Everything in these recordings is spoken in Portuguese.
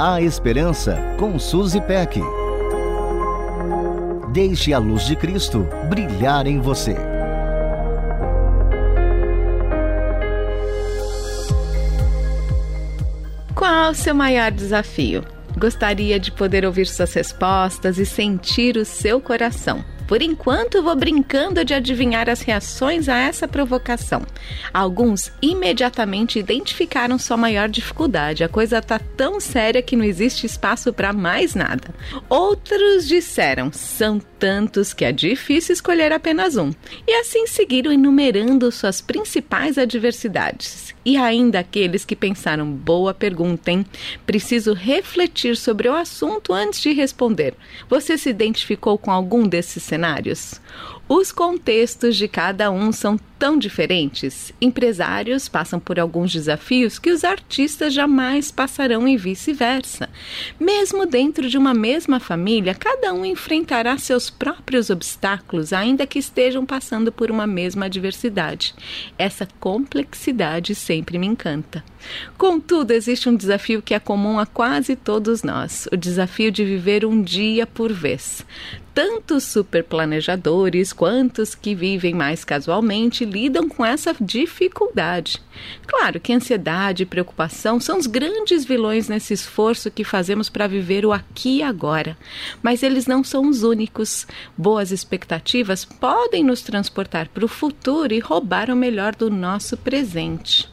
A Esperança com Suzy Peck. Deixe a luz de Cristo brilhar em você. Qual o seu maior desafio? Gostaria de poder ouvir suas respostas e sentir o seu coração. Por enquanto, vou brincando de adivinhar as reações a essa provocação. Alguns imediatamente identificaram sua maior dificuldade. A coisa tá tão séria que não existe espaço para mais nada. Outros disseram: são tantos que é difícil escolher apenas um. E assim seguiram enumerando suas principais adversidades. E ainda aqueles que pensaram: boa pergunta, hein? Preciso refletir sobre o assunto antes de responder. Você se identificou com algum desses cenários? Os contextos de cada um são tão diferentes. Empresários passam por alguns desafios que os artistas jamais passarão e vice-versa. Mesmo dentro de uma mesma família, cada um enfrentará seus próprios obstáculos, ainda que estejam passando por uma mesma adversidade. Essa complexidade sempre me encanta. Contudo, existe um desafio que é comum a quase todos nós: o desafio de viver um dia por vez. Tanto os superplanejadores quanto os que vivem mais casualmente lidam com essa dificuldade. Claro que ansiedade e preocupação são os grandes vilões nesse esforço que fazemos para viver o aqui e agora, mas eles não são os únicos. Boas expectativas podem nos transportar para o futuro e roubar o melhor do nosso presente.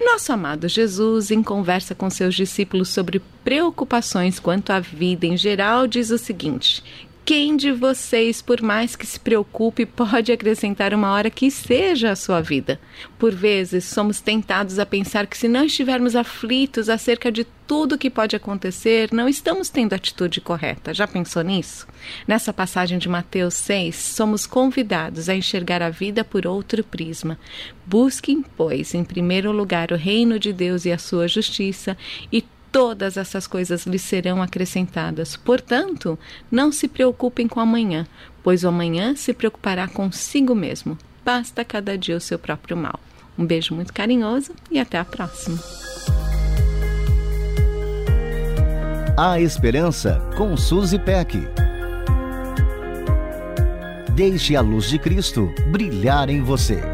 Nosso amado Jesus, em conversa com seus discípulos sobre preocupações quanto à vida em geral, diz o seguinte: quem de vocês, por mais que se preocupe, pode acrescentar uma hora que seja a sua vida? Por vezes, somos tentados a pensar que se não estivermos aflitos acerca de tudo que pode acontecer, não estamos tendo a atitude correta. Já pensou nisso? Nessa passagem de Mateus 6, somos convidados a enxergar a vida por outro prisma. Busquem, pois, em primeiro lugar o reino de Deus e a sua justiça, e todas essas coisas lhes serão acrescentadas. Portanto, não se preocupem com amanhã, pois o amanhã se preocupará consigo mesmo. Basta cada dia o seu próprio mal. Um beijo muito carinhoso e até a próxima. A Esperança com Suzy Peck. Deixe a luz de Cristo brilhar em você.